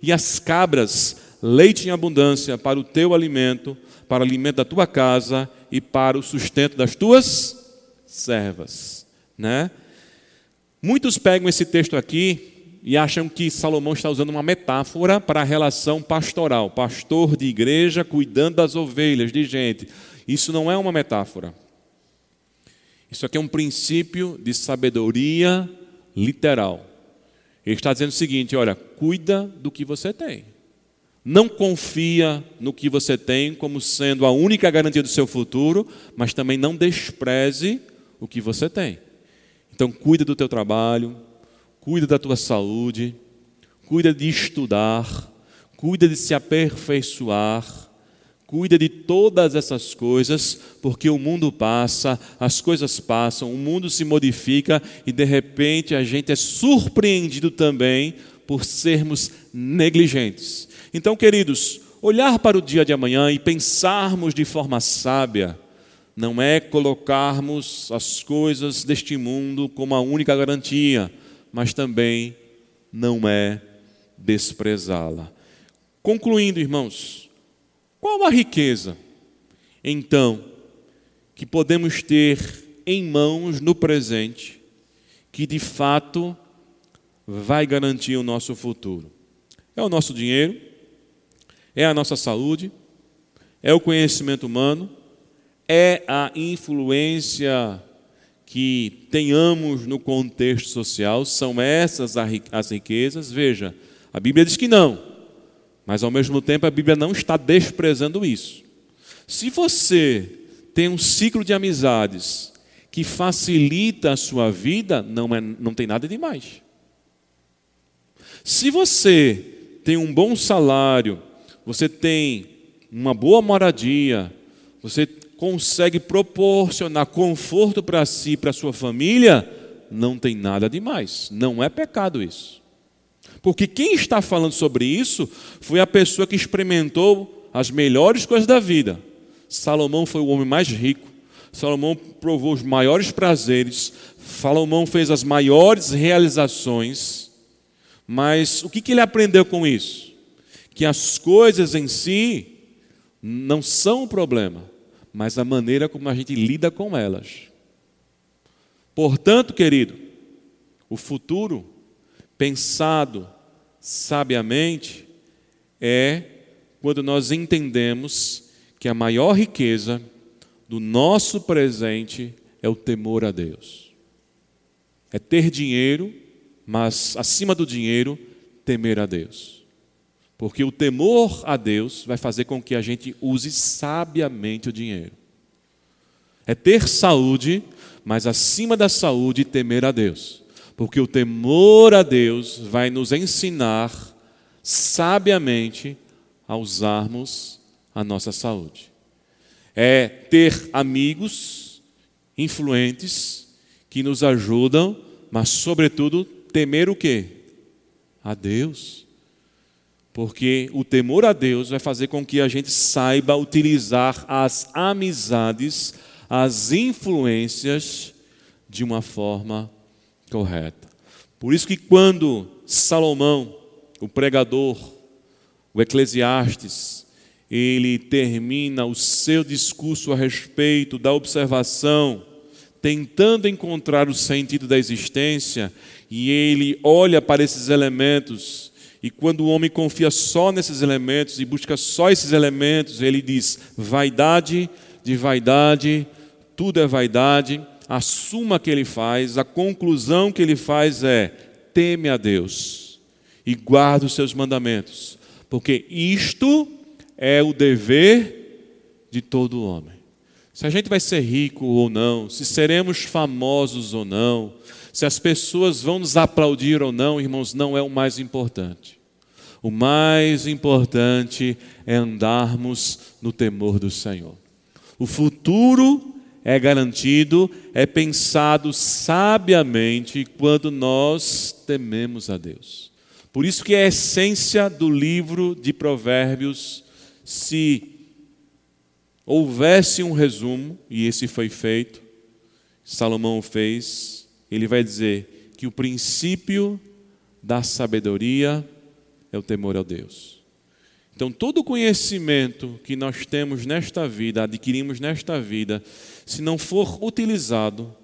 e as cabras leite em abundância para o teu alimento, para o alimento da tua casa e para o sustento das tuas servas, né? Muitos pegam esse texto aqui e acham que Salomão está usando uma metáfora para a relação pastoral, pastor de igreja cuidando das ovelhas de gente. Isso não é uma metáfora. Isso aqui é um princípio de sabedoria literal. Ele está dizendo o seguinte: olha, cuida do que você tem. Não confia no que você tem como sendo a única garantia do seu futuro, mas também não despreze o que você tem. Então, cuida do teu trabalho, cuida da tua saúde, cuida de estudar, cuida de se aperfeiçoar, cuida de todas essas coisas, porque o mundo passa, as coisas passam, o mundo se modifica e de repente a gente é surpreendido também por sermos negligentes. Então, queridos, olhar para o dia de amanhã e pensarmos de forma sábia não é colocarmos as coisas deste mundo como a única garantia, mas também não é desprezá-la. Concluindo, irmãos, qual a riqueza, então, que podemos ter em mãos no presente, que de fato vai garantir o nosso futuro? É o nosso dinheiro? É a nossa saúde? É o conhecimento humano? É a influência que tenhamos no contexto social? São essas as riquezas? Veja, a Bíblia diz que não, mas ao mesmo tempo a Bíblia não está desprezando isso. Se você tem um ciclo de amizades que facilita a sua vida, não, é, não tem nada de mais. Se você tem um bom salário, você tem uma boa moradia, você consegue proporcionar conforto para si e para sua família, não tem nada demais. Não é pecado isso. Porque quem está falando sobre isso foi a pessoa que experimentou as melhores coisas da vida. Salomão foi o homem mais rico. Salomão provou os maiores prazeres. Salomão fez as maiores realizações. Mas o que, ele aprendeu com isso? Que as coisas em si não são o problema, mas a maneira como a gente lida com elas. Portanto, querido, o futuro, pensado sabiamente, é quando nós entendemos que a maior riqueza do nosso presente é o temor a Deus. É ter dinheiro mas acima do dinheiro, temer a Deus. Porque o temor a Deus vai fazer com que a gente use sabiamente o dinheiro. É ter saúde, mas acima da saúde, temer a Deus. Porque o temor a Deus vai nos ensinar sabiamente a usarmos a nossa saúde. É ter amigos influentes que nos ajudam, mas, sobretudo, temer o quê? A Deus. Porque o temor a Deus vai fazer com que a gente saiba utilizar as amizades, as influências de uma forma correta. Por isso que quando Salomão, o pregador, o Eclesiastes, ele termina o seu discurso a respeito da observação, tentando encontrar o sentido da existência, e ele olha para esses elementos, e quando o homem confia só nesses elementos e busca só esses elementos, ele diz: vaidade de vaidade, tudo é vaidade, a suma que ele faz, a conclusão que ele faz é: teme a Deus e guarda os seus mandamentos, porque isto é o dever de todo homem. Se a gente vai ser rico ou não, se seremos famosos ou não, se as pessoas vão nos aplaudir ou não, irmãos, não é o mais importante. O mais importante é andarmos no temor do Senhor. O futuro é garantido, é pensado sabiamente quando nós tememos a Deus. Por isso que é a essência do livro de Provérbios, se houvesse um resumo, e esse foi feito, Salomão fez, ele vai dizer que o princípio da sabedoria é o temor a Deus. Então, todo o conhecimento que nós temos nesta vida, adquirimos nesta vida, se não for utilizado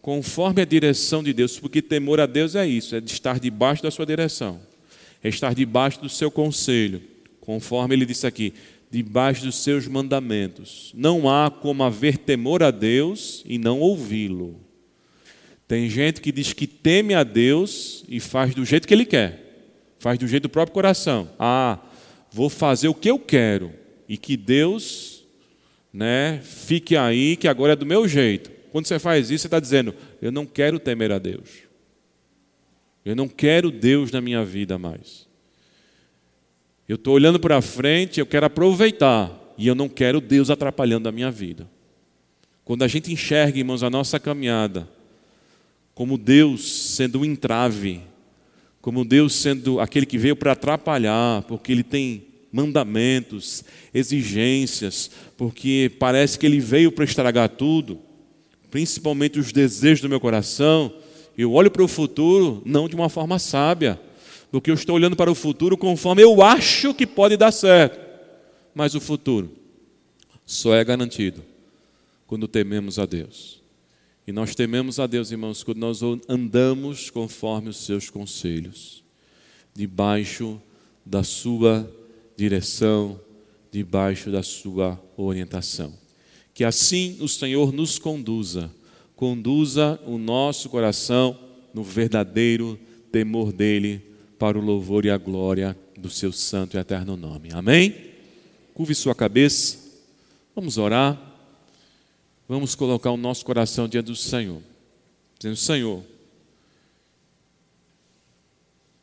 conforme a direção de Deus, porque temor a Deus é isso, é estar debaixo da sua direção, é estar debaixo do seu conselho, conforme ele disse aqui, debaixo dos seus mandamentos. Não há como haver temor a Deus e não ouvi-lo. Tem gente que diz que teme a Deus e faz do jeito que ele quer, faz do jeito do próprio coração. Ah, vou fazer o que eu quero e que Deus né, fique aí, que agora é do meu jeito. Quando você faz isso, você está dizendo: Eu não quero temer a Deus. Eu não quero Deus na minha vida mais. Eu estou olhando para frente, eu quero aproveitar, e eu não quero Deus atrapalhando a minha vida. Quando a gente enxerga, irmãos, a nossa caminhada, como Deus sendo um entrave, como Deus sendo aquele que veio para atrapalhar, porque Ele tem mandamentos, exigências, porque parece que Ele veio para estragar tudo, principalmente os desejos do meu coração. Eu olho para o futuro não de uma forma sábia, porque eu estou olhando para o futuro conforme eu acho que pode dar certo. Mas o futuro só é garantido quando tememos a Deus. E nós tememos a Deus, irmãos, quando nós andamos conforme os seus conselhos, debaixo da sua direção, debaixo da sua orientação. Que assim o Senhor nos conduza, conduza o nosso coração no verdadeiro temor dele para o louvor e a glória do seu santo e eterno nome. Amém? Curve sua cabeça, vamos orar, vamos colocar o nosso coração diante do Senhor, dizendo: Senhor,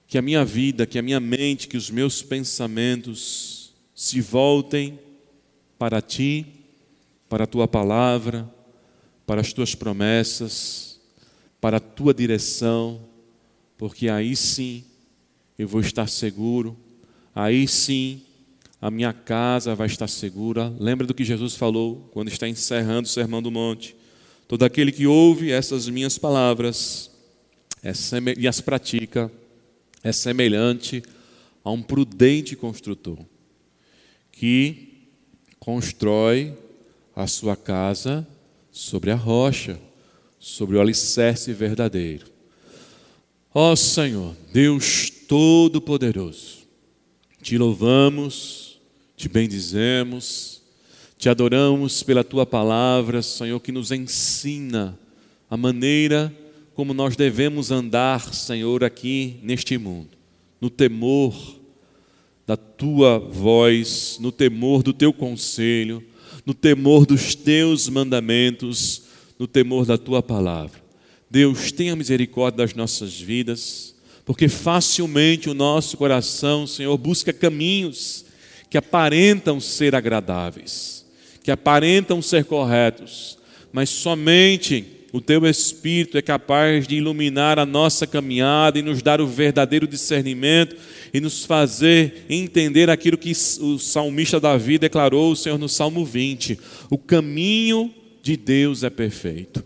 que a minha vida, que a minha mente, que os meus pensamentos se voltem para ti, para a tua palavra, para as tuas promessas, para a tua direção, porque aí sim eu vou estar seguro, aí sim a minha casa vai estar segura. Lembra do que Jesus falou quando está encerrando o Sermão do Monte? Todo aquele que ouve essas minhas palavras é e as pratica é semelhante a um prudente construtor que constrói a sua casa sobre a rocha, sobre o alicerce verdadeiro. Ó Senhor, Deus Todo-Poderoso, te louvamos, te bendizemos, te adoramos pela tua palavra, Senhor, que nos ensina a maneira como nós devemos andar, Senhor, aqui neste mundo, no temor da tua voz, no temor do teu conselho, no temor dos teus mandamentos, no temor da tua palavra. Deus, tenha misericórdia das nossas vidas, porque facilmente o nosso coração, Senhor, busca caminhos que aparentam ser agradáveis, que aparentam ser corretos, mas somente o teu Espírito é capaz de iluminar a nossa caminhada e nos dar o verdadeiro discernimento e nos fazer entender aquilo que o salmista Davi declarou, o Senhor, no Salmo 20: o caminho de Deus é perfeito.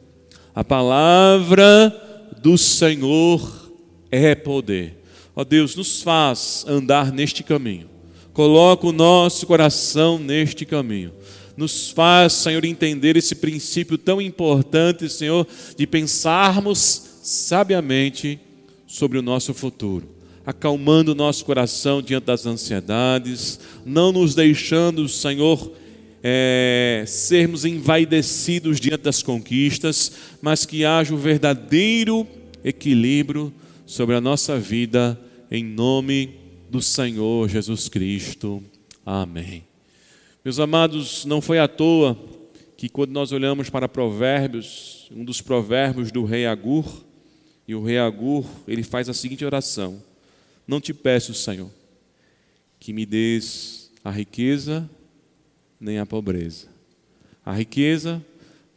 A palavra do Senhor é poder. Ó Deus, nos faz andar neste caminho. Coloca o nosso coração neste caminho. Nos faz, Senhor, entender esse princípio tão importante, Senhor, de pensarmos sabiamente sobre o nosso futuro, acalmando o nosso coração diante das ansiedades, não nos deixando, Senhor, é, sermos envaidecidos diante das conquistas, mas que haja o um verdadeiro equilíbrio sobre a nossa vida, em nome do Senhor Jesus Cristo. Amém. Meus amados, não foi à toa que quando nós olhamos para Provérbios, um dos provérbios do rei Agur, e o rei Agur, ele faz a seguinte oração: Não te peço, Senhor, que me des a riqueza nem a pobreza. A riqueza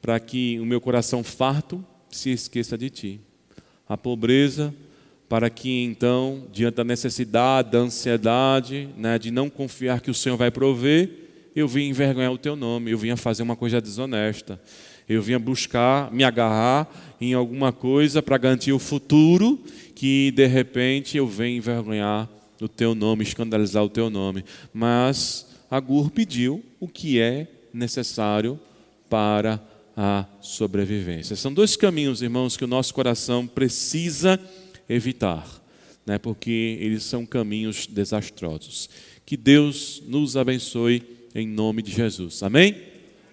para que o meu coração farto se esqueça de ti. A pobreza para que então, diante da necessidade, da ansiedade, né, de não confiar que o Senhor vai prover, eu vim envergonhar o teu nome, eu vinha fazer uma coisa desonesta. Eu vinha buscar, me agarrar em alguma coisa para garantir o futuro, que de repente eu venho envergonhar o teu nome, escandalizar o teu nome. Mas Agur pediu o que é necessário para a sobrevivência. São dois caminhos, irmãos, que o nosso coração precisa evitar, né, porque eles são caminhos desastrosos. Que Deus nos abençoe em nome de Jesus. Amém?